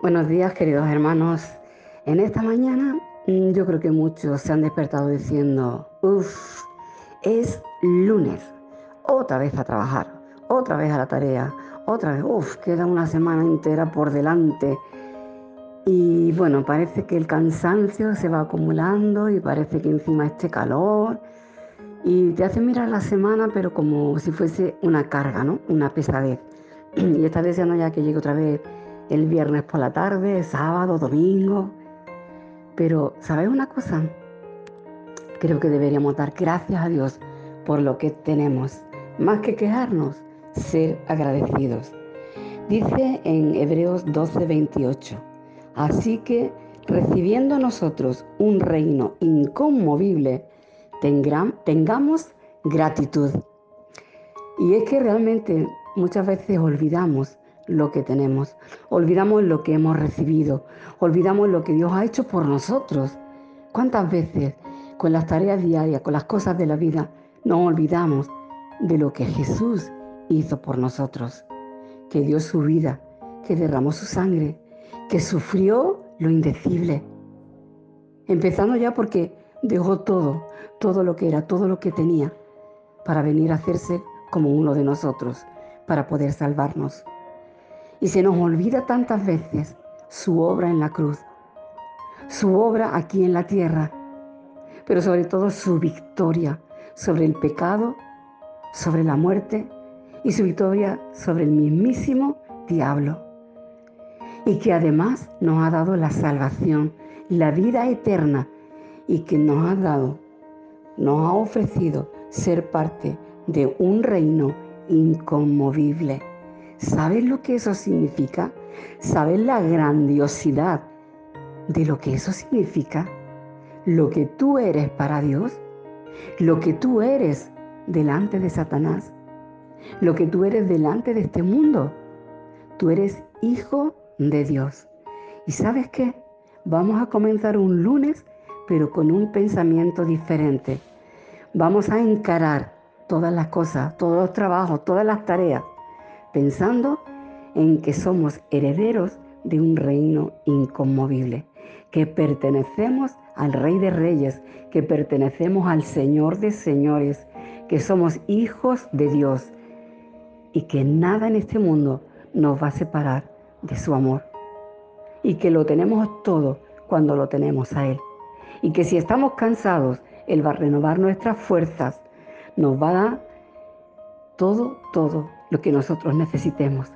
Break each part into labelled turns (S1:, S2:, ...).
S1: Buenos días, queridos hermanos. En esta mañana mm, yo creo que muchos se han despertado diciendo, uff, es lunes, otra vez a trabajar, otra vez a la tarea, otra vez, uff, queda una semana entera por delante. Y bueno, parece que el cansancio se va acumulando y parece que encima este calor. Y te hace mirar la semana, pero como si fuese una carga, ¿no? Una pesadez. Y estás deseando ya que llegue otra vez el viernes por la tarde, sábado, domingo. Pero, ¿sabes una cosa? Creo que deberíamos dar gracias a Dios por lo que tenemos. Más que quejarnos, ser agradecidos. Dice en Hebreos 12, 28. Así que, recibiendo nosotros un reino inconmovible, tengamos gratitud. Y es que realmente muchas veces olvidamos lo que tenemos, olvidamos lo que hemos recibido, olvidamos lo que Dios ha hecho por nosotros. ¿Cuántas veces con las tareas diarias, con las cosas de la vida, nos olvidamos de lo que Jesús hizo por nosotros? Que dio su vida, que derramó su sangre, que sufrió lo indecible. Empezando ya porque dejó todo, todo lo que era, todo lo que tenía, para venir a hacerse como uno de nosotros, para poder salvarnos. Y se nos olvida tantas veces su obra en la cruz, su obra aquí en la tierra, pero sobre todo su victoria sobre el pecado, sobre la muerte y su victoria sobre el mismísimo diablo. Y que además nos ha dado la salvación, la vida eterna y que nos ha dado, nos ha ofrecido ser parte de un reino inconmovible. ¿Sabes lo que eso significa? ¿Sabes la grandiosidad de lo que eso significa? Lo que tú eres para Dios, lo que tú eres delante de Satanás, lo que tú eres delante de este mundo. Tú eres hijo de Dios. ¿Y sabes qué? Vamos a comenzar un lunes, pero con un pensamiento diferente. Vamos a encarar todas las cosas, todos los trabajos, todas las tareas pensando en que somos herederos de un reino inconmovible, que pertenecemos al Rey de Reyes, que pertenecemos al Señor de Señores, que somos hijos de Dios y que nada en este mundo nos va a separar de su amor. Y que lo tenemos todo cuando lo tenemos a Él. Y que si estamos cansados, Él va a renovar nuestras fuerzas, nos va a dar todo, todo lo que nosotros necesitemos.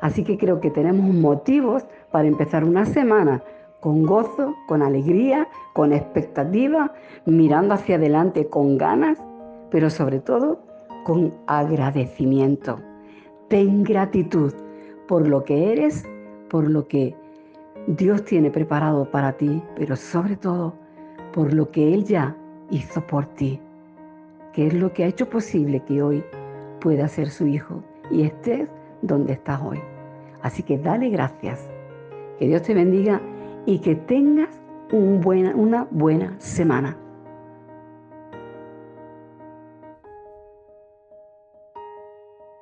S1: Así que creo que tenemos motivos para empezar una semana con gozo, con alegría, con expectativa, mirando hacia adelante con ganas, pero sobre todo con agradecimiento. Ten gratitud por lo que eres, por lo que Dios tiene preparado para ti, pero sobre todo por lo que Él ya hizo por ti, que es lo que ha hecho posible que hoy pueda ser su hijo y estés donde estás hoy. Así que dale gracias. Que Dios te bendiga y que tengas una buena semana.